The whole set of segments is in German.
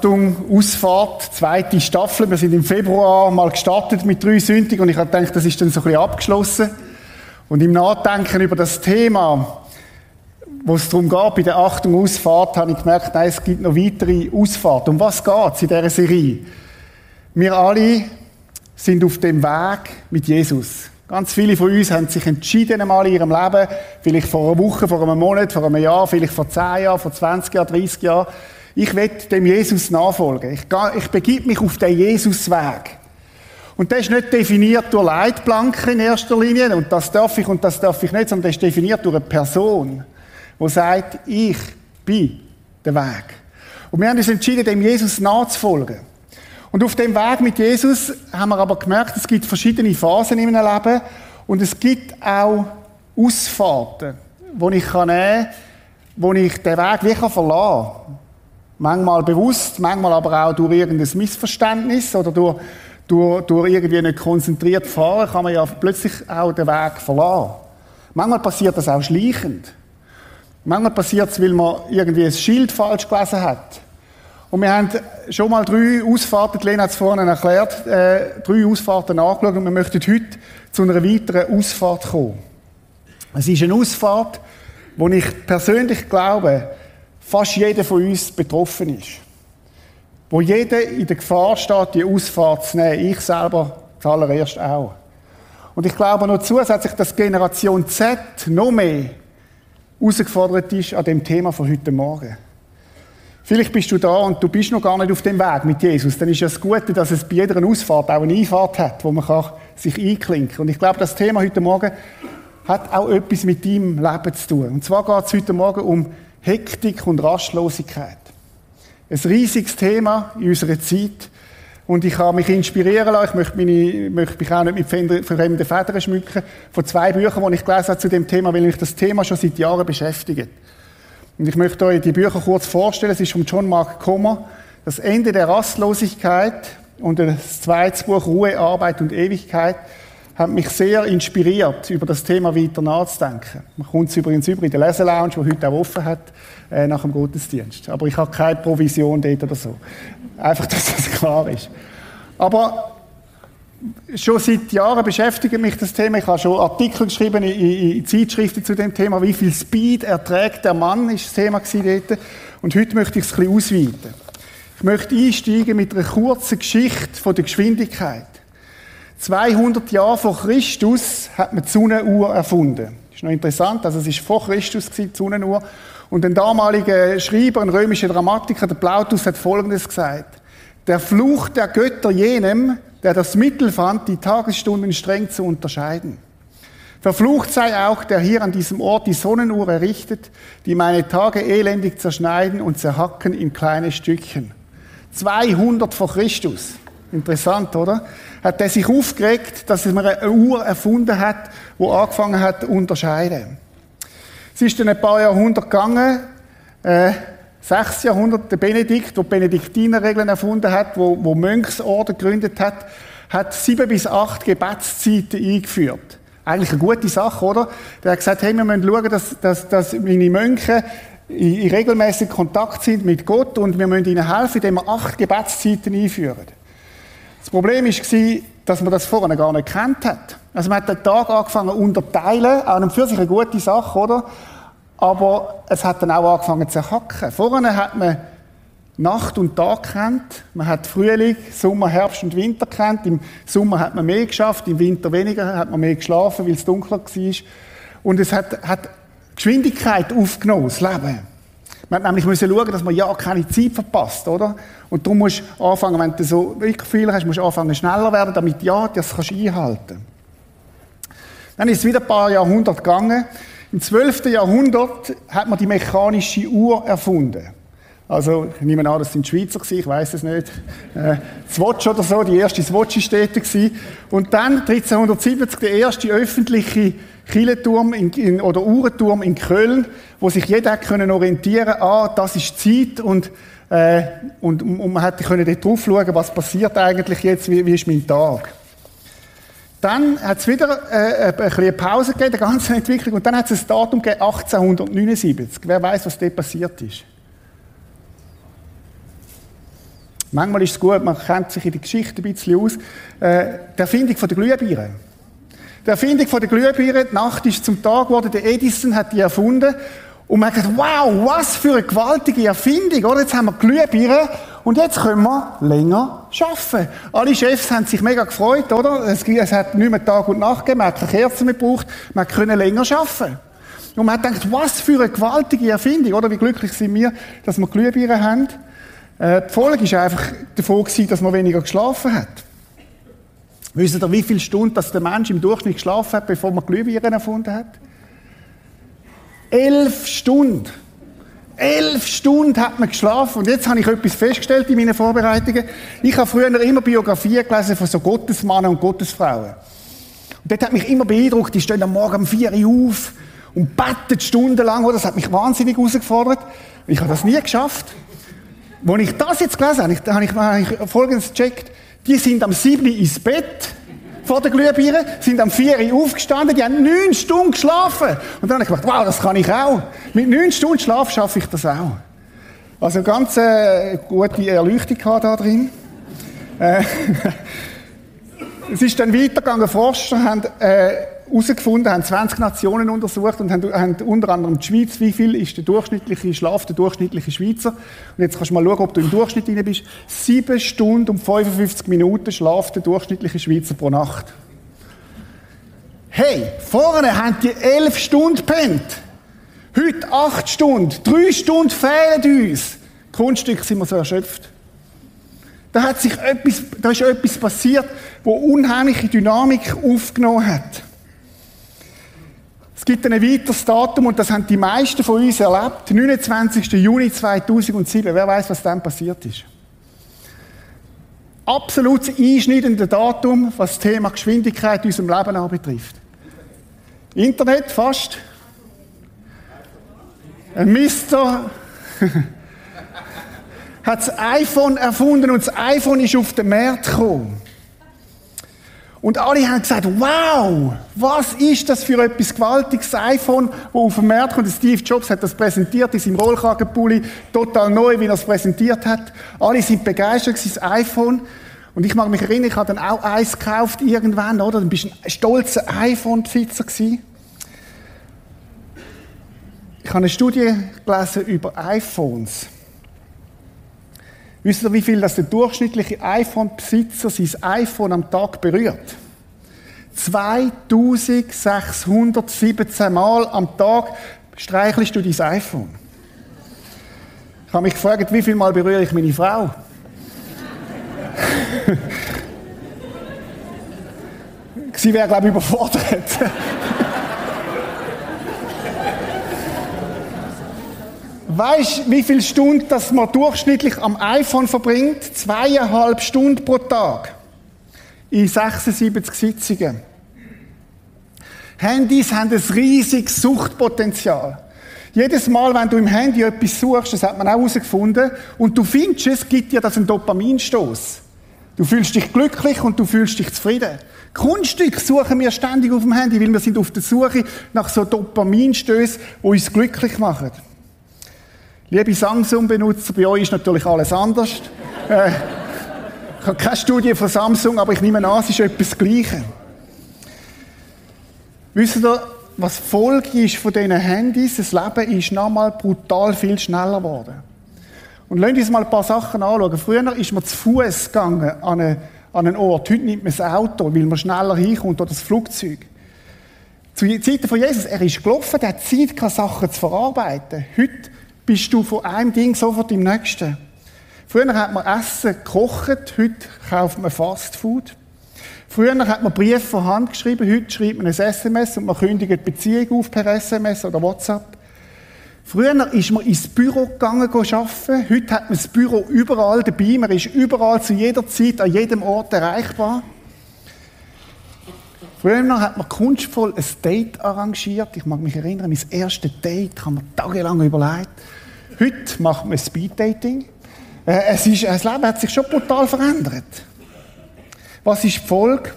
Achtung, Ausfahrt, zweite Staffel. Wir sind im Februar mal gestartet mit drei Sündigen und ich habe gedacht, das ist dann so ein bisschen abgeschlossen. Und im Nachdenken über das Thema, wo es darum geht, bei der Achtung, Ausfahrt, habe ich gemerkt, nein, es gibt noch weitere Ausfahrt. Um was geht es in dieser Serie? Wir alle sind auf dem Weg mit Jesus. Ganz viele von uns haben sich entschieden einmal in ihrem Leben, vielleicht vor einer Woche, vor einem Monat, vor einem Jahr, vielleicht vor zehn Jahren, vor 20 Jahren, 30 Jahren, ich will dem Jesus nachfolgen. Ich, gehe, ich begib mich auf den Jesusweg. Und der ist nicht definiert durch Leitplanken in erster Linie, und das darf ich und das darf ich nicht, sondern der ist definiert durch eine Person, die sagt, ich bin der Weg. Und wir haben uns entschieden, dem Jesus nachzufolgen. Und auf dem Weg mit Jesus haben wir aber gemerkt, es gibt verschiedene Phasen in meinem Leben und es gibt auch Ausfahrten, wo ich nehmen kann, wo ich den Weg wie verlassen kann. Manchmal bewusst, manchmal aber auch durch irgendein Missverständnis oder durch, durch, durch irgendwie nicht konzentriert fahren, kann man ja plötzlich auch den Weg verlassen. Manchmal passiert das auch schleichend. Manchmal passiert es, weil man irgendwie ein Schild falsch gelesen hat. Und wir haben schon mal drei Ausfahrten, Lena hat es vorhin erklärt, äh, drei Ausfahrten angeschaut und wir möchten heute zu einer weiteren Ausfahrt kommen. Es ist eine Ausfahrt, wo ich persönlich glaube, fast jeder von uns betroffen ist. Wo jeder in der Gefahr steht, die Ausfahrt zu nehmen. Ich selber zuallererst auch. Und ich glaube noch zusätzlich, dass Generation Z noch mehr herausgefordert ist an dem Thema von heute Morgen. Vielleicht bist du da und du bist noch gar nicht auf dem Weg mit Jesus. Dann ist ja das Gute, dass es bei jeder Ausfahrt auch eine Einfahrt hat, wo man sich einklinken kann. Und ich glaube, das Thema heute Morgen hat auch etwas mit deinem Leben zu tun. Und zwar geht es heute Morgen um Hektik und Rastlosigkeit. Ein riesiges Thema in unserer Zeit. Und ich habe mich inspirieren lassen. Ich möchte, meine, möchte mich auch nicht mit fremden Federn schmücken. Von zwei Büchern, die ich gelesen habe zu dem Thema, weil mich das Thema schon seit Jahren beschäftigt. Und ich möchte euch die Bücher kurz vorstellen. Es ist von John Mark Comer. Das Ende der Rastlosigkeit und das zweite Buch Ruhe, Arbeit und Ewigkeit hat mich sehr inspiriert, über das Thema weiter nachzudenken. Man kommt es übrigens über in der Leselounge, die heute auch offen hat, äh, nach dem Gottesdienst. Aber ich habe keine Provision dort oder so. Einfach, dass das klar ist. Aber schon seit Jahren beschäftigt mich das Thema. Ich habe schon Artikel geschrieben in, in Zeitschriften zu dem Thema. Wie viel Speed erträgt der Mann, ist das Thema dort. Und heute möchte ich es ein bisschen ausweiten. Ich möchte einsteigen mit einer kurzen Geschichte von der Geschwindigkeit. 200 Jahre vor Christus hat man die Sonnenuhr erfunden. Das ist noch interessant, also es ist vor Christus die Sonnenuhr. Und ein damaliger Schreiber, ein römischer Dramatiker, der Plautus, hat Folgendes gesagt. Der Fluch der Götter jenem, der das Mittel fand, die Tagesstunden streng zu unterscheiden. Verflucht sei auch, der hier an diesem Ort die Sonnenuhr errichtet, die meine Tage elendig zerschneiden und zerhacken in kleine Stückchen. 200 vor Christus. Interessant, oder? Hat er sich aufgeregt, dass er eine Uhr erfunden hat, wo angefangen hat zu unterscheiden. Es ist dann ein paar Jahrhunderte gegangen, äh, sechs Jahrhunderte, der Benedikt, der Benediktinerregeln erfunden hat, wo, wo Mönchsorden gegründet hat, hat sieben bis acht Gebetszeiten eingeführt. Eigentlich eine gute Sache, oder? Der hat gesagt, hey, wir müssen schauen, dass, dass, dass meine Mönche in, in Kontakt sind mit Gott und wir müssen ihnen helfen, indem wir acht Gebetszeiten einführen. Das Problem war, dass man das vorher gar nicht kennt hat. Also man hat den Tag angefangen zu unterteilen, auch für sich eine gute Sache, oder? Aber es hat dann auch angefangen zu hacken. Vorher hat man Nacht und Tag kennt. Man hat Frühling, Sommer, Herbst und Winter kennt. Im Sommer hat man mehr geschafft, im Winter weniger, hat man mehr geschlafen, weil es dunkler war. Und es hat, hat Geschwindigkeit aufgenommen, das Leben. Man hat nämlich müssen schauen, dass man ja keine Zeit verpasst, oder? Und darum musst du anfangen, wenn du so Gefühle hast, musst du anfangen schneller werden, damit ja, das kannst du einhalten. Dann ist es wieder ein paar Jahrhunderte gegangen. Im 12. Jahrhundert hat man die mechanische Uhr erfunden. Also, ich nehme an, das sind Schweizer gewesen, ich weiß es nicht. Äh, Swatch oder so, die erste Swatch-Städte gewesen. Und dann, 1370, der erste öffentliche Kirchenturm in, in, oder Uhrenturm in Köln, wo sich jeder können orientieren ah, das ist Zeit und, äh, und, und man hätte können dort drauf schauen, was passiert eigentlich jetzt, wie, wie ist mein Tag. Dann hat es wieder äh, bisschen eine Pause gegeben, der ganzen Entwicklung, und dann hat es ein Datum gegeben, 1879. Wer weiß, was dort passiert ist? Manchmal ist es gut, man kennt sich in der Geschichte ein bisschen aus. Äh, die Erfindung von der Glühbirne. Die Erfindung von der Glühbirne, die Nacht ist zum Tag geworden, der Edison hat die erfunden. Und man hat gedacht, wow, was für eine gewaltige Erfindung, oder? Jetzt haben wir Glühbirne und jetzt können wir länger arbeiten. Alle Chefs haben sich mega gefreut, oder? Es, es hat nicht mehr Tag und Nacht gegeben, man hat keine Kerzen mehr gebraucht, man konnte länger arbeiten. Und man hat gedacht, was für eine gewaltige Erfindung, oder? Wie glücklich sind wir, dass wir Glühbirne haben. Äh, die Folge war einfach davon, dass man weniger geschlafen hat. Wisst ihr, wie viele Stunden dass der Mensch im Durchschnitt geschlafen hat, bevor man Glühbirnen erfunden hat? Elf Stunden. Elf Stunden hat man geschlafen. Und jetzt habe ich etwas festgestellt in meinen Vorbereitungen. Ich habe früher immer Biografien gelesen von so Gottesmannen und Gottesfrauen. Und dort hat mich immer beeindruckt, die stehen am Morgen um vier Uhr auf und beten stundenlang. Das hat mich wahnsinnig herausgefordert. Ich habe das nie geschafft. Als ich das jetzt gelesen habe, habe ich, habe ich Folgendes gecheckt. Die sind am 7. ins Bett vor der Glühbirne, sind am 4 Uhr aufgestanden, die haben neun Stunden geschlafen. Und dann habe ich gedacht, wow, das kann ich auch. Mit neun Stunden Schlaf schaffe ich das auch. Also ganz äh, gute Erleuchtung da drin. Äh, es ist dann weitergegangen. Forscher haben äh, herausgefunden, haben 20 Nationen untersucht und haben, haben, unter anderem die Schweiz, wie viel ist der durchschnittliche Schlaf, der durchschnittliche Schweizer. Und jetzt kannst du mal schauen, ob du im Durchschnitt drin bist. Sieben Stunden und 55 Minuten schlaft der durchschnittliche Schweizer pro Nacht. Hey, vorne haben die elf Stunden pennt. Heute acht Stunden. Drei Stunden fehlen uns. Kunststück sind wir so erschöpft. Da hat sich etwas, da ist etwas passiert, wo unheimliche Dynamik aufgenommen hat. Es gibt ein weiteres Datum und das haben die meisten von uns erlebt. 29. Juni 2007. Wer weiß, was dann passiert ist? Absolut einschneidendes Datum, was das Thema Geschwindigkeit in unserem Leben anbetrifft. Internet fast. Ein Mister hat das iPhone erfunden und das iPhone ist auf den Markt gekommen. Und alle haben gesagt, wow, was ist das für etwas gewaltiges iPhone, wo auf dem Markt kommt. Steve Jobs hat das präsentiert in seinem Rollkragenpulli, total neu, wie er es präsentiert hat. Alle sind begeistert, das iPhone. Und ich mag mich erinnern, ich habe dann auch eins gekauft irgendwann, oder? Dann bist du ein stolzer iPhone-Besitzer gewesen. Ich habe eine Studie gelesen über iPhones. Wisst ihr, wie viel das der durchschnittliche iPhone-Besitzer sein iPhone am Tag berührt? 2617 Mal am Tag streichelst du dein iPhone. Ich habe mich gefragt, wie viel Mal berühre ich meine Frau? Sie wäre, glaube ich, überfordert. Weißt du, wie viele Stunden das man durchschnittlich am iPhone verbringt? Zweieinhalb Stunden pro Tag. In 76 Sitzungen. Handys haben ein riesiges Suchtpotenzial. Jedes Mal, wenn du im Handy etwas suchst, das hat man auch herausgefunden, und du findest es, gibt dir das einen Dopaminstoß. Du fühlst dich glücklich und du fühlst dich zufrieden. Kunststück suchen wir ständig auf dem Handy, weil wir sind auf der Suche nach so Dopaminstößen, die uns glücklich machen. Liebe Samsung-Benutzer, bei euch ist natürlich alles anders. äh, ich habe keine Studie von Samsung, aber ich nehme an, es ist etwas Gleiches. Wisst ihr, was die Folge ist von diesen Handys? Das Leben ist nochmal brutal viel schneller geworden. Und lasst uns mal ein paar Sachen anschauen. Früher ist man zu Fuß gegangen an einen, an einen Ort. Heute nimmt man das Auto, weil man schneller hinkommt oder das Flugzeug. Zu Zeiten von Jesus, er ist gelaufen, der hat Zeit, keine Sachen zu verarbeiten. Heute bist du von einem Ding sofort im nächsten. Früher hat man Essen gekocht, heute kauft man Fast Food. Früher hat man Briefe von Hand geschrieben, heute schreibt man ein SMS und man kündigt die Beziehung auf per SMS oder WhatsApp. Früher ist man ins Büro gegangen arbeiten. Heute hat man das Büro überall dabei. Man ist überall zu jeder Zeit an jedem Ort erreichbar. Früher hat man kunstvoll ein Date arrangiert. Ich mag mich erinnern, mein erstes Date haben wir tagelang überlegt. Heute macht man Speed-Dating. Äh, es ist, das Leben hat sich schon brutal verändert. Was ist die Folge?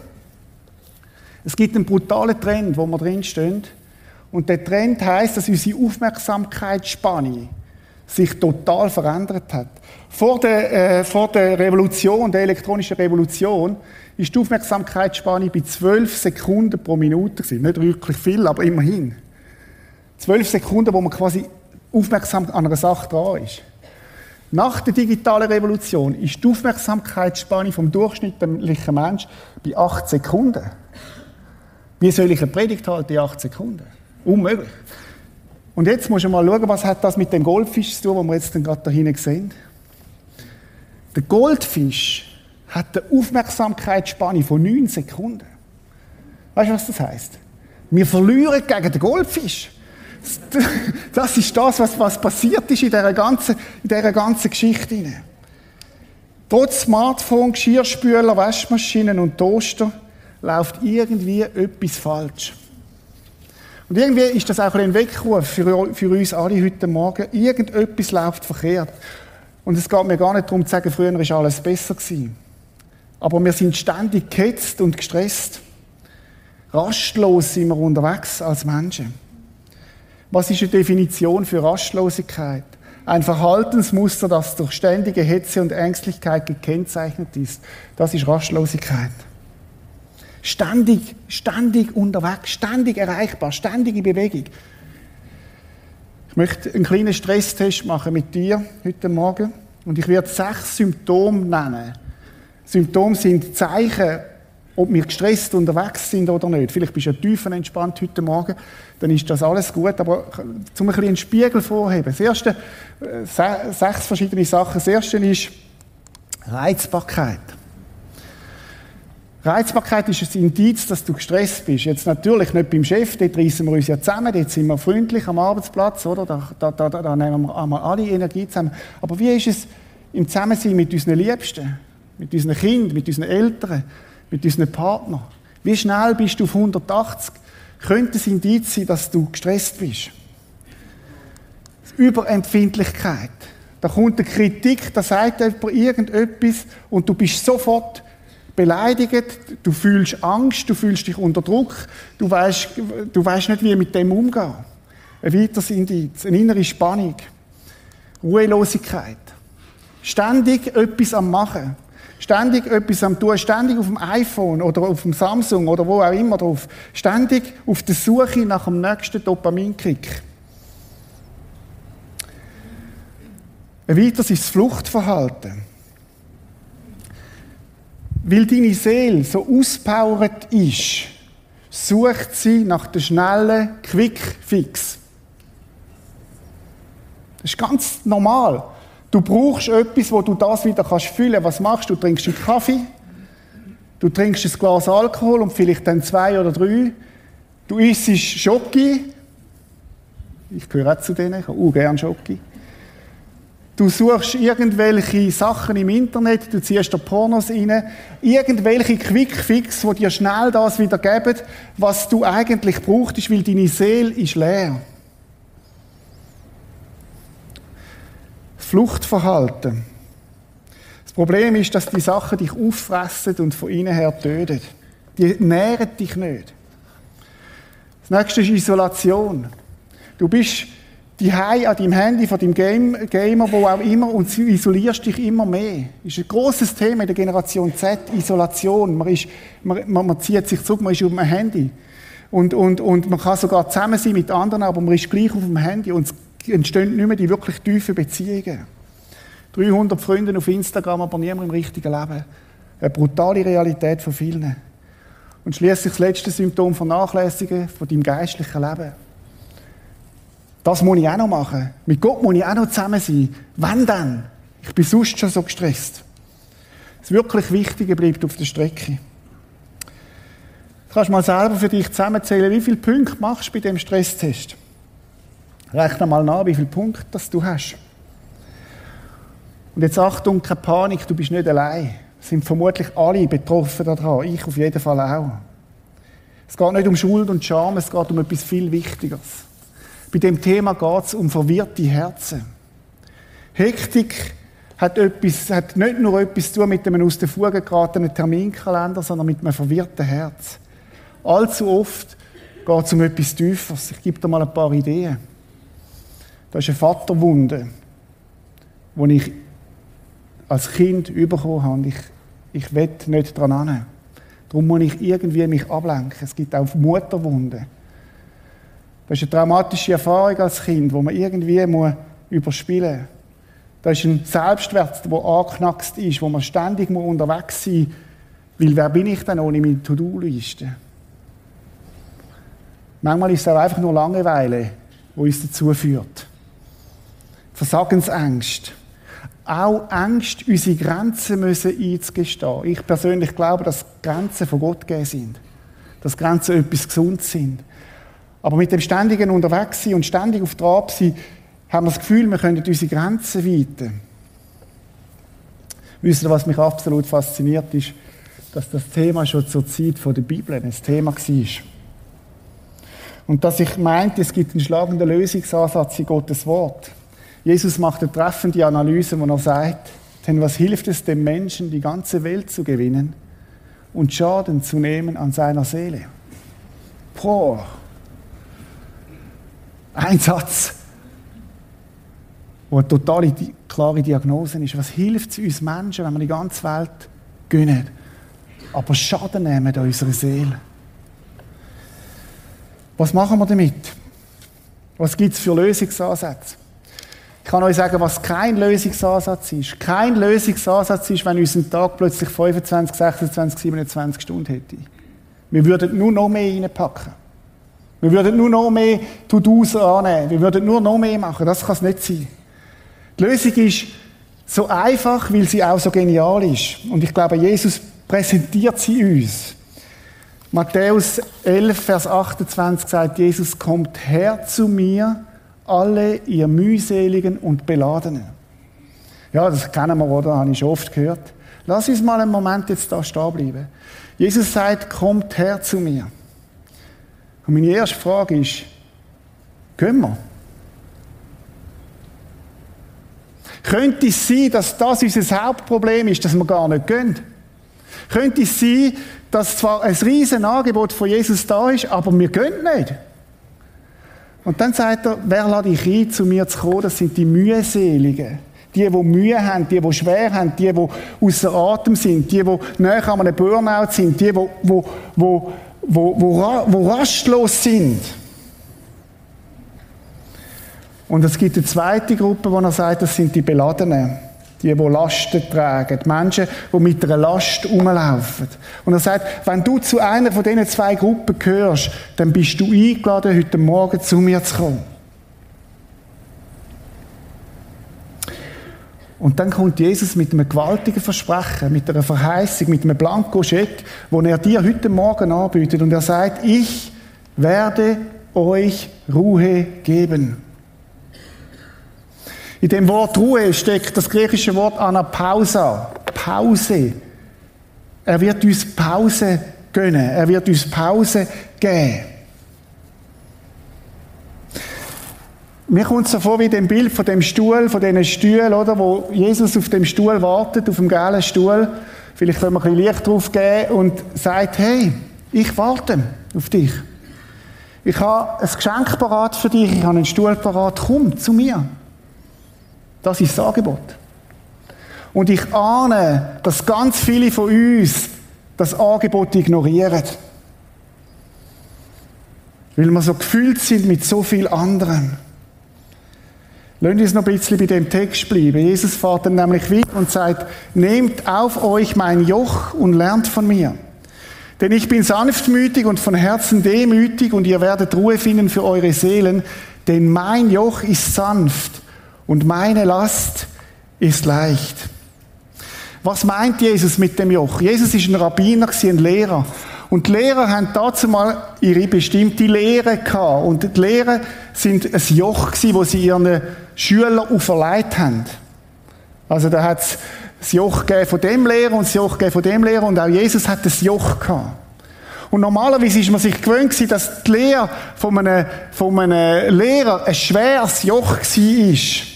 Es gibt einen brutalen Trend, wo wir drin stehen. Und der Trend heißt, dass unsere Aufmerksamkeitsspanne sich total verändert hat. Vor der, äh, vor der Revolution, der elektronischen Revolution, ist die Aufmerksamkeitsspanne bei 12 Sekunden pro Minute gewesen. Nicht wirklich viel, aber immerhin. 12 Sekunden, wo man quasi aufmerksam an einer Sache dran ist. Nach der digitalen Revolution ist die Aufmerksamkeitsspanne vom durchschnittlichen Mensch bei 8 Sekunden. Wie soll ich eine Predigt halten in 8 Sekunden? Unmöglich. Und jetzt muss man mal schauen, was hat das mit dem Goldfisch zu tun, den wir jetzt gerade da hinten sehen. Der Goldfisch hat eine Aufmerksamkeitsspanne von 9 Sekunden. Weißt du, was das heißt? Wir verlieren gegen den Goldfisch. Das ist das, was, was passiert ist in dieser ganzen, in dieser ganzen Geschichte. Trotz Smartphone, Geschirrspüler, Waschmaschinen und Toaster läuft irgendwie etwas falsch. Und irgendwie ist das auch ein Weckruf für, für uns alle heute Morgen. Irgendetwas läuft verkehrt. Und es geht mir gar nicht darum zu sagen, früher war alles besser gewesen. Aber wir sind ständig gehetzt und gestresst. Rastlos sind wir unterwegs als Menschen. Was ist eine Definition für Rastlosigkeit? Ein Verhaltensmuster, das durch ständige Hetze und Ängstlichkeit gekennzeichnet ist. Das ist Rastlosigkeit. Ständig, ständig unterwegs, ständig erreichbar, ständige Bewegung. Ich möchte einen kleinen Stresstest machen mit dir heute Morgen und ich werde sechs Symptome nennen. Symptome sind Zeichen ob wir gestresst unterwegs sind oder nicht. Vielleicht bist du ja tiefenentspannt heute Morgen, dann ist das alles gut. Aber zum ein bisschen einen Spiegel vorheben. Das erste, äh, sechs verschiedene Sachen. Das erste ist Reizbarkeit. Reizbarkeit ist ein Indiz, dass du gestresst bist. Jetzt natürlich nicht beim Chef, dort reissen wir uns ja zusammen, dort sind wir freundlich am Arbeitsplatz, oder? Da, da, da, da nehmen wir alle Energie zusammen. Aber wie ist es im Zusammensein mit unseren Liebsten, mit unseren Kindern, mit unseren Eltern? Mit unseren Partnern. Wie schnell bist du auf 180? Könnte es Indiz sein, dass du gestresst bist? Überempfindlichkeit. Da kommt eine Kritik, da sagt jemand irgendetwas und du bist sofort beleidigt, du fühlst Angst, du fühlst dich unter Druck, du weißt, du weißt nicht, wie mit dem umgehen. Ein weiteres Indiz, eine innere Spannung, Ruhelosigkeit. Ständig etwas am Machen ständig etwas am tun, ständig auf dem iPhone oder auf dem Samsung oder wo auch immer drauf, ständig auf der Suche nach dem nächsten Dopaminkick. Ein weiteres ist das Fluchtverhalten. Weil deine Seele so auspowert ist, sucht sie nach der schnellen Quick-Fix. Das ist ganz normal. Du brauchst etwas, wo du das wieder kannst füllen. Was machst du? Du trinkst einen Kaffee, du trinkst ein Glas Alkohol und vielleicht dann zwei oder drei. Du isst Schoki. Ich gehöre auch zu denen, ich habe auch gerne Schoki. Du suchst irgendwelche Sachen im Internet, du ziehst da Pornos rein, irgendwelche Quickfix, die dir schnell das wieder geben, was du eigentlich brauchst, weil deine Seele ist leer. Fluchtverhalten. Das Problem ist, dass die Sachen dich auffressen und von innen her töten. Die nähren dich nicht. Das nächste ist Isolation. Du bist die an deinem Handy von deinem Game, Gamer, wo auch immer, und du isolierst dich immer mehr. Das ist ein großes Thema in der Generation Z, Isolation. Man, ist, man, man, zieht sich zurück, man ist auf dem Handy. Und, und, und man kann sogar zusammen sein mit anderen, aber man ist gleich auf dem Handy. Und entstehen nicht mehr die wirklich tiefen Beziehungen. 300 Freunde auf Instagram, aber niemand im richtigen Leben. Eine brutale Realität von vielen. Und schließlich das letzte Symptom von Nachlässigen von deinem geistlichen Leben. Das muss ich auch noch machen. Mit Gott muss ich auch noch zusammen sein. Wann denn? Ich bin sonst schon so gestresst. Das wirklich Wichtige bleibt auf der Strecke. Du kannst mal selber für dich zusammenzählen, wie viele Punkte machst du bei dem Stresstest. Rechne mal nach, wie viele Punkte das du hast. Und jetzt Achtung, keine Panik, du bist nicht allein. Es sind vermutlich alle betroffen daran, ich auf jeden Fall auch. Es geht nicht um Schuld und Scham, es geht um etwas viel Wichtigeres. Bei dem Thema geht es um verwirrte Herzen. Hektik hat, etwas, hat nicht nur etwas zu tun mit einem aus der Fuge geratenen Terminkalender, sondern mit einem verwirrten Herz. Allzu oft geht es um etwas Tieferes. Ich gebe dir mal ein paar Ideen. Da ist eine Vaterwunde. die ich als Kind bekommen habe. Ich, ich will nicht daran hin. Darum muss ich irgendwie mich ablenken. Es gibt auch Mutterwunden. Das ist eine traumatische Erfahrung als Kind, wo man irgendwie überspielen muss. Das ist ein Selbstwert, der angeknackst ist, wo man ständig unterwegs sein muss. Weil wer bin ich denn ohne meine To-Do-Liste? Manchmal ist es auch einfach nur Langeweile, die uns dazu führt. Versagensängst. Auch Angst, unsere Grenzen müssen einzugestehen. Ich persönlich glaube, dass Grenzen von Gott gegeben sind. Dass Grenzen etwas gesund sind. Aber mit dem ständigen Unterwegssein und ständig auf der Ab sein, haben wir das Gefühl, wir können unsere Grenzen weiten. Wisst ihr, was mich absolut fasziniert ist, dass das Thema schon zur Zeit der Bibel ein Thema war. Und dass ich meinte, es gibt einen schlagenden Lösungsansatz in Gottes Wort. Jesus macht eine treffende Analyse, wo er sagt, denn was hilft es dem Menschen, die ganze Welt zu gewinnen und Schaden zu nehmen an seiner Seele? Boah. Ein Satz, wo eine totale klare Diagnose ist. Was hilft es uns Menschen, wenn wir die ganze Welt gönnen, aber Schaden nehmen an unserer Seele? Was machen wir damit? Was gibt es für Lösungsansätze? Ich kann euch sagen, was kein Lösungsansatz ist. Kein Lösungsansatz ist, wenn unser Tag plötzlich 25, 26, 27 Stunden hätte. Wir würden nur noch mehr reinpacken. Wir würden nur noch mehr To-Dos annehmen. Wir würden nur noch mehr machen. Das kann es nicht sein. Die Lösung ist so einfach, weil sie auch so genial ist. Und ich glaube, Jesus präsentiert sie uns. Matthäus 11, Vers 28 sagt Jesus, kommt her zu mir, alle ihr mühseligen und beladenen. Ja, das kennen wir, oder? Habe ich oft gehört. Lass uns mal einen Moment jetzt da stehen bleiben. Jesus sagt, kommt her zu mir. Und meine erste Frage ist, können wir? Könnte es sein, dass das unser Hauptproblem ist, dass wir gar nicht gehen? Könnte es sein, dass zwar ein riesen Angebot von Jesus da ist, aber wir gehen nicht? Und dann sagt er, wer lade ich ein, zu mir zu kommen? Das sind die Mühseligen. Die, die Mühe haben, die, die schwer haben, die, die außer Atem sind, die, die näher an einem Burnout sind, die, die, die, die, die, rastlos sind. Und es gibt eine zweite Gruppe, wo er sagt, das sind die Beladenen. Die, die Lasten tragen. Die Menschen, die mit einer Last rumlaufen. Und er sagt, wenn du zu einer von diesen zwei Gruppen gehörst, dann bist du eingeladen, heute Morgen zu mir zu kommen. Und dann kommt Jesus mit einem gewaltigen Versprechen, mit einer Verheißung, mit einem Blankoscheck, wo er dir heute Morgen anbietet. Und er sagt, ich werde euch Ruhe geben. In dem Wort Ruhe steckt das griechische Wort Anapausa, Pause. Er wird uns Pause gönnen. Er wird uns Pause geben. Mir kommt es so vor wie dem Bild von dem Stuhl, von diesen Stühlen, oder, wo Jesus auf dem Stuhl wartet, auf dem gelben Stuhl. Vielleicht können wir ein bisschen Licht drauf geben und sagt, hey, ich warte auf dich. Ich habe ein Geschenk parat für dich, ich habe einen Stuhl parat, komm zu mir. Das ist das Angebot. Und ich ahne, dass ganz viele von uns das Angebot ignorieren. Weil wir so gefüllt sind mit so viel anderem. Lassen uns noch ein bisschen bei dem Text bleiben. Jesus fährt dann nämlich weiter und sagt, nehmt auf euch mein Joch und lernt von mir. Denn ich bin sanftmütig und von Herzen demütig und ihr werdet Ruhe finden für eure Seelen, denn mein Joch ist sanft und meine Last ist leicht. Was meint Jesus mit dem Joch? Jesus ist ein Rabbiner, ein Lehrer. Und die Lehrer haben dazu mal ihre bestimmte Lehre gehabt. Und die Lehre sind ein Joch gewesen, wo sie ihren Schülern auferlegt haben. Also da hat es das Joch von dem Lehrer und das Joch von dem Lehrer und auch Jesus hat das Joch gehabt. Und normalerweise ist man sich gewöhnt dass die Lehre von einem, von einem Lehrer ein schweres Joch war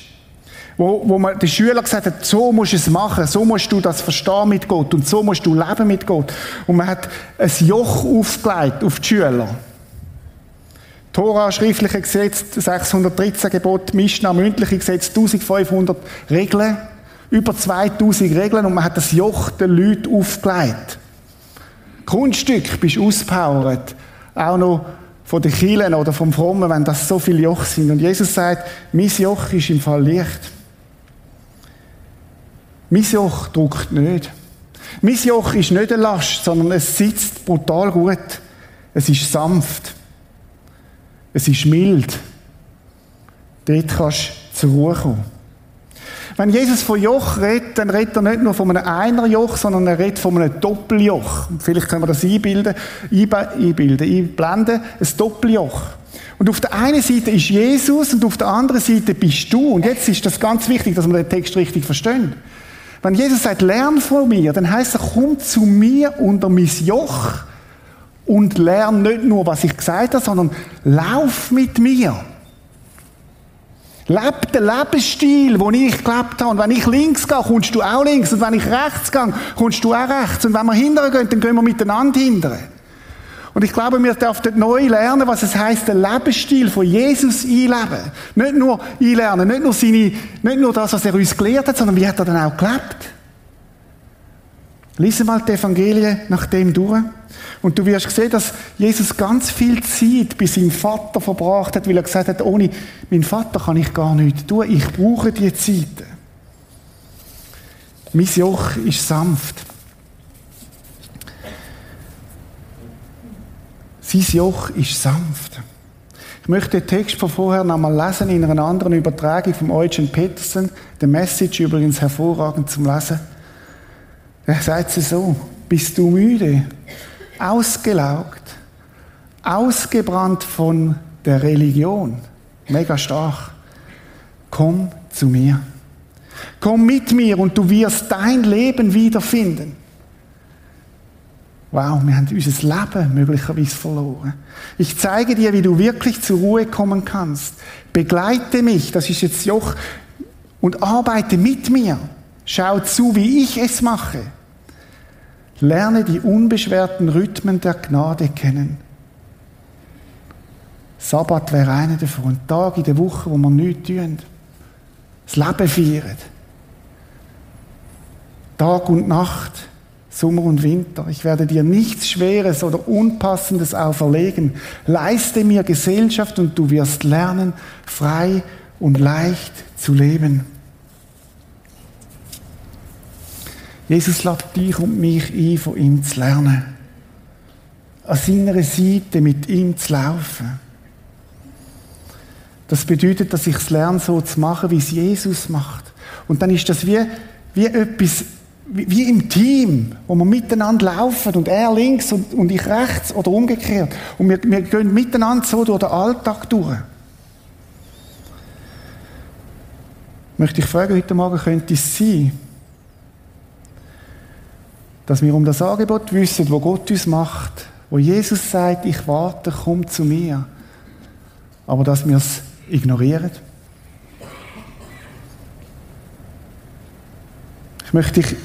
wo, wo man den Schülern gesagt hat, so musst du es machen, so musst du das verstehen mit Gott und so musst du leben mit Gott. Und man hat ein Joch aufgelegt auf die Schüler. Tora, schriftliche Gesetz, 613 Gebote, Mishnah, mündliche Gesetz, 1500 Regeln, über 2000 Regeln und man hat das Joch den Leuten aufgelegt. Kunststück bist auspowert, auch noch von den Kielen oder vom Frommen, wenn das so viele Joch sind. Und Jesus sagt, mein Joch ist im Fall leicht. Mein Joch druckt nicht. Mein Joch ist nicht eine Last, sondern es sitzt brutal gut. Es ist sanft. Es ist mild. Dort kannst du zur Ruhe kommen. Wenn Jesus von Joch redet, dann redet er nicht nur von einem Einerjoch, sondern er redet von einem Doppeljoch. Vielleicht können wir das einbilden, einbilden, einblenden. Ein Doppeljoch. Und auf der einen Seite ist Jesus und auf der anderen Seite bist du. Und jetzt ist das ganz wichtig, dass wir den Text richtig verstehen. Wenn Jesus sagt, lern von mir, dann heißt er, komm zu mir unter mein Joch und lern nicht nur, was ich gesagt habe, sondern lauf mit mir. Leb den Lebensstil, den ich gelebt habe. Und wenn ich links gehe, kommst du auch links. Und wenn ich rechts gehe, kommst du auch rechts. Und wenn wir hindern gehen, dann gehen wir miteinander hindern. Und ich glaube, wir dürfen neu lernen, was es heißt, den Lebensstil von Jesus einleben. Nicht nur einlernen, nicht nur seine, nicht nur das, was er uns gelehrt hat, sondern wie hat er dann auch gelebt. Lies mal die Evangelien nach dem durch. Und du wirst sehen, dass Jesus ganz viel Zeit bei seinem Vater verbracht hat, weil er gesagt hat, ohne meinen Vater kann ich gar nichts tun. Ich brauche die Zeit. Mein Joch ist sanft. Sein Joch ist sanft. Ich möchte den Text von vorher nochmal lesen in einer anderen Übertragung vom Eugen Petersen. Der Message übrigens hervorragend zum Lesen. Er sagt es so, bist du müde, ausgelaugt, ausgebrannt von der Religion, mega stark, komm zu mir. Komm mit mir und du wirst dein Leben wiederfinden. Wow, wir haben unser Leben möglicherweise verloren. Ich zeige dir, wie du wirklich zur Ruhe kommen kannst. Begleite mich, das ist jetzt Joch, und arbeite mit mir. Schau zu, wie ich es mache. Lerne die unbeschwerten Rhythmen der Gnade kennen. Sabbat wäre einer davon. Ein Tag in der Woche, wo wir nichts tun. Das Leben feiern. Tag und Nacht. Sommer und Winter. Ich werde dir nichts Schweres oder Unpassendes auferlegen. Leiste mir Gesellschaft und du wirst lernen, frei und leicht zu leben. Jesus lädt dich und mich ein, von ihm zu lernen. An seiner Seite mit ihm zu laufen. Das bedeutet, dass ich es lerne, so zu machen, wie es Jesus macht. Und dann ist das wie, wie etwas wie im Team, wo wir miteinander laufen und er links und, und ich rechts oder umgekehrt. Und wir, wir gehen miteinander so durch den Alltag durch. Möchte ich fragen heute Morgen, könnte es sein, dass wir um das Angebot wissen, wo Gott uns macht, wo Jesus sagt, ich warte, komm zu mir, aber dass wir es ignorieren? Ich möchte dich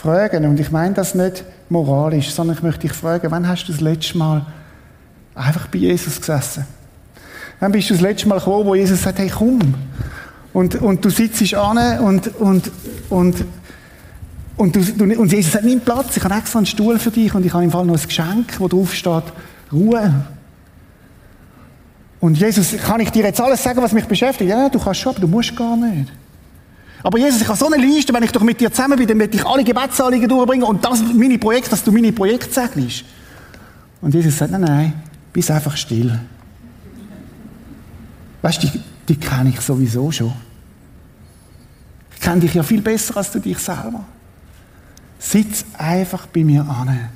fragen, und ich meine das nicht moralisch, sondern ich möchte dich fragen, wann hast du das letzte Mal einfach bei Jesus gesessen? Wann bist du das letzte Mal gekommen, wo Jesus sagt, hey, komm. Und, und du sitzt an und, und, und, und, du, und Jesus sagt, nimm Platz, ich habe extra einen Stuhl für dich und ich habe im Fall noch ein Geschenk, wo drauf steht, Ruhe. Und Jesus, kann ich dir jetzt alles sagen, was mich beschäftigt? Ja, du kannst schon, aber du musst gar nicht. Aber Jesus, ich habe so eine Liste, wenn ich doch mit dir zusammen bin, dann werde ich alle Gebetsanliegen durchbringen und das meine Projekt, dass du meine Projekte segnest. Und Jesus sagt, nein, nein, bist einfach still. Weißt du, die, die kenne ich sowieso schon. Ich kenne dich ja viel besser als du dich selber. Sitz einfach bei mir an.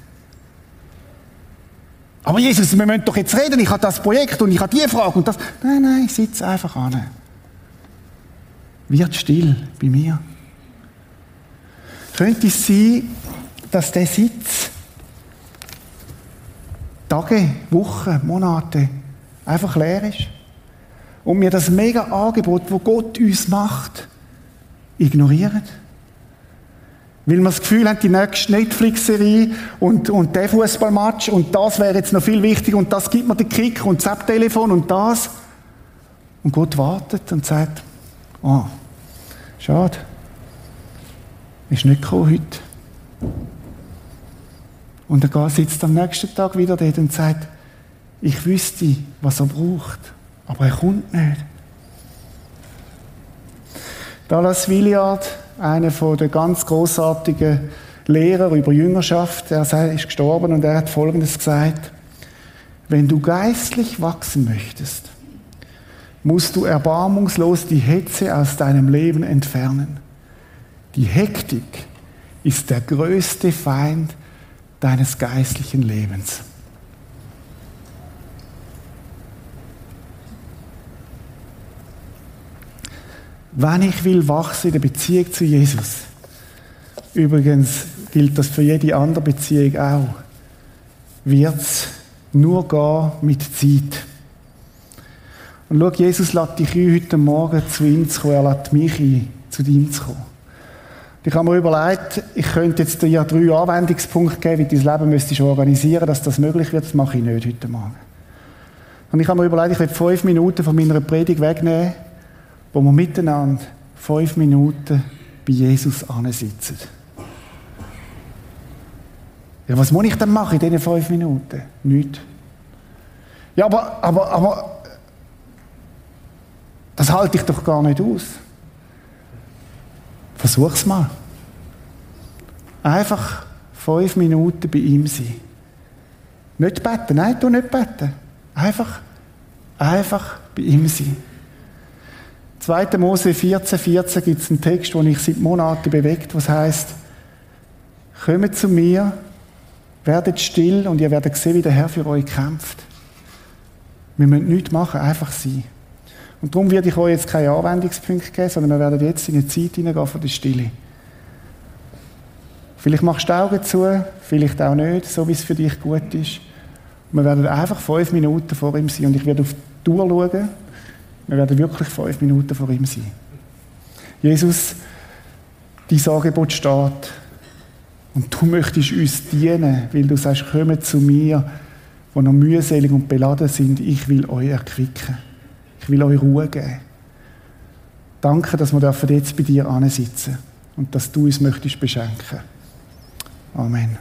Aber Jesus, wir müssen doch jetzt reden, ich habe das Projekt und ich habe die Frage und das. Nein, nein, sitz einfach an wird still bei mir. Könnte es sein, dass der Sitz Tage, Wochen, Monate einfach leer ist? Und wir das mega Angebot, wo Gott uns macht, ignorieren? Weil wir das Gefühl haben, die nächste Netflix-Serie und, und der Fußballmatch und das wäre jetzt noch viel wichtiger und das gibt mir den Kick und das App-Telefon und das. Und Gott wartet und sagt, oh, schade, ist nicht gekommen heute. Und dann sitzt am nächsten Tag wieder dort und sagt, ich wüsste, was er braucht, aber er kommt nicht. Dallas Willard, einer der ganz großartigen Lehrer über Jüngerschaft, er ist gestorben und er hat Folgendes gesagt. Wenn du geistlich wachsen möchtest, musst du erbarmungslos die Hetze aus deinem Leben entfernen. Die Hektik ist der größte Feind deines geistlichen Lebens. Wenn ich will wachsen in der Beziehung zu Jesus, übrigens gilt das für jede andere Beziehung auch, wird es nur gehen mit Zeit. Und schau, Jesus lädt dich ein, heute Morgen zu ihm zu kommen. Er lädt mich ein, zu ihm zu kommen. Ich habe mir überlegt, ich könnte jetzt dir drei Anwendungspunkte geben, wie dein Leben müsstest du organisieren, dass das möglich wird. Das mache ich nicht heute Morgen. Und ich habe mir überlegt, ich werde fünf Minuten von meiner Predigt wegnehmen, wo wir miteinander fünf Minuten bei Jesus sitzen. Ja, was muss ich denn machen in diesen fünf Minuten? Nichts. Ja, aber, aber, aber, das halte ich doch gar nicht aus. Versuch's mal. Einfach fünf Minuten bei ihm sein. Nicht beten, nein, du nicht beten. Einfach, einfach bei ihm sein. 2. Mose 14, 14 gibt es einen Text, den ich seit Monaten bewegt, was heißt: Kommt zu mir, werdet still und ihr werdet sehen, wie der Herr für euch kämpft. Wir müssen nichts machen, einfach sein. Und darum werde ich euch jetzt keine Anwendungspunkte geben, sondern wir werden jetzt in eine Zeit hineingehen von der Stille. Vielleicht machst du die Augen zu, vielleicht auch nicht, so wie es für dich gut ist. Und wir werden einfach fünf Minuten vor ihm sein und ich werde auf die Uhr schauen. Wir werden wirklich fünf Minuten vor ihm sein. Jesus, dein Angebot steht. Und du möchtest uns dienen, weil du sagst, kommt zu mir, wo noch mühselig und beladen sind. Ich will euch erquicken. Ich will euch Ruhe geben. Danke, dass wir jetzt bei dir sitzen und dass du uns möchtest beschenken. Amen.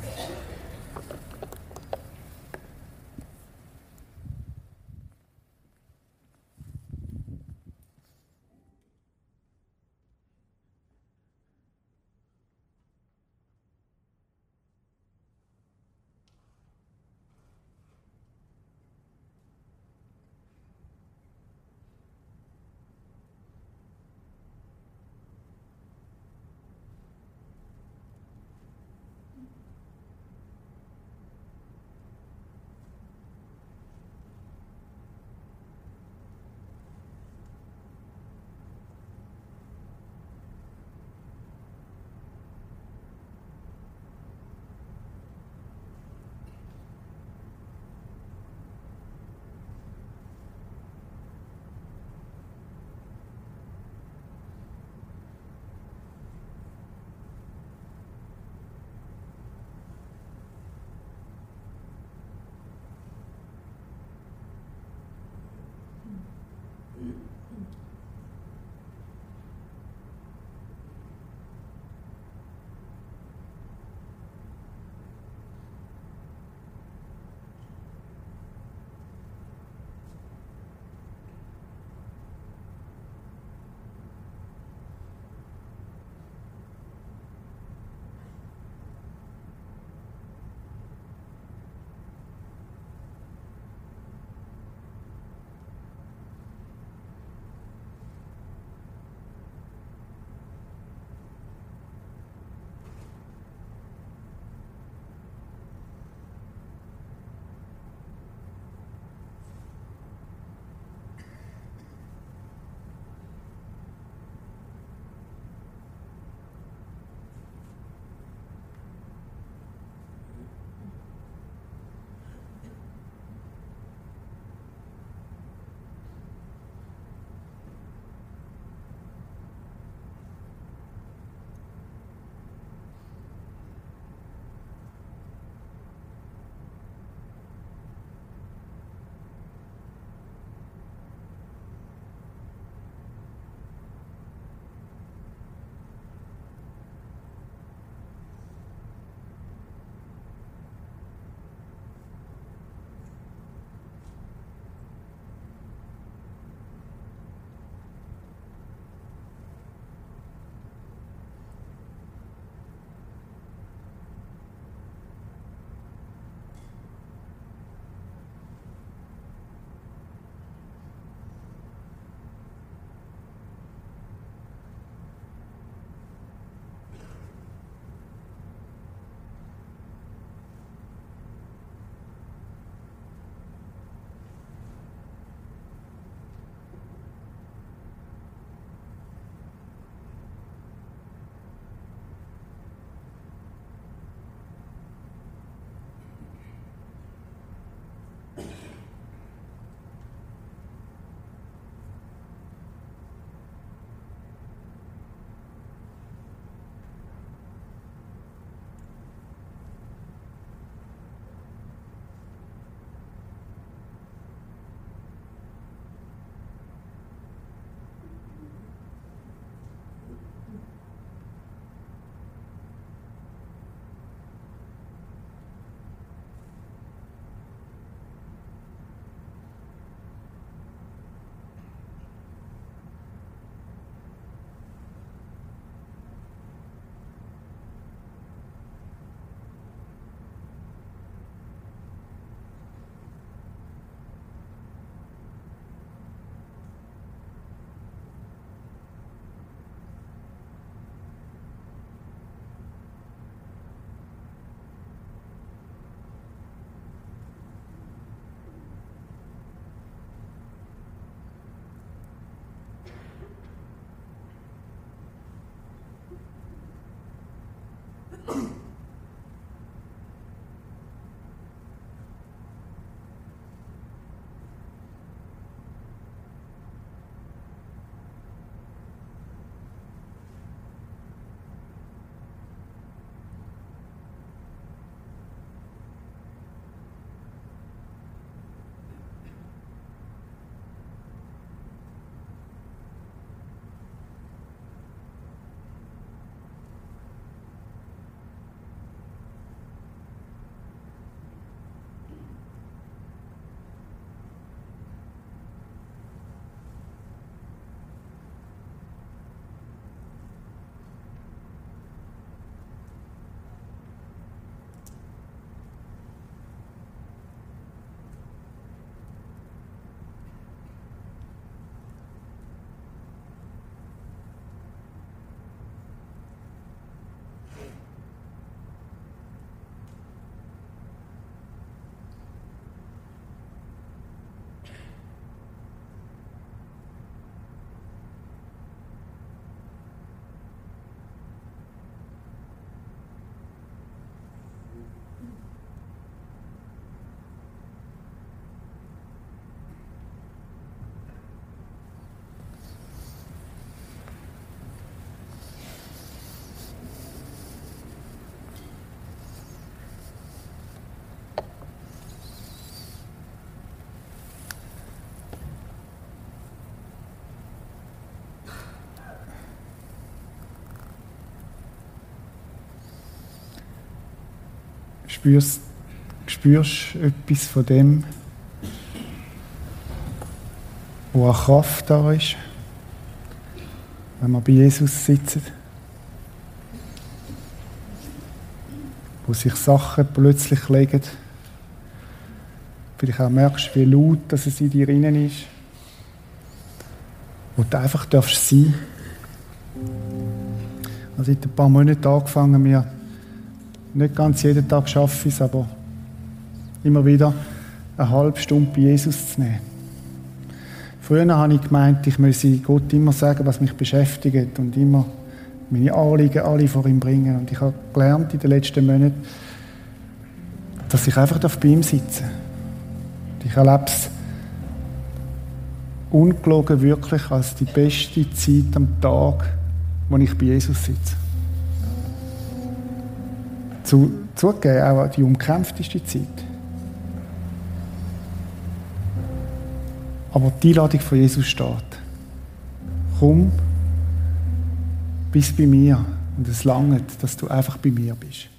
Spürst, spürst etwas von dem, wo eine Kraft da ist, wenn wir bei Jesus sitzen? Wo sich Sachen plötzlich legen. Vielleicht auch merkst, wie laut dass es in dir drinnen ist. Wo du einfach darfst sein. Also seit ein paar Monaten angefangen, mir nicht ganz jeden Tag schaffe ich es, aber immer wieder eine halbe Stunde bei Jesus zu nehmen. Früher habe ich gemeint, ich müsse Gott immer sagen, was mich beschäftigt und immer meine Anliegen alle vor ihm bringen. Und ich habe gelernt in den letzten Monaten, dass ich einfach bei ihm sitze. Ich erlebe es ungelogen wirklich als die beste Zeit am Tag, wo ich bei Jesus sitze zu, zugegeben, auch die umkämpfteste Zeit. Aber die Einladung von Jesus steht. Komm bis bei mir und es langt, dass du einfach bei mir bist.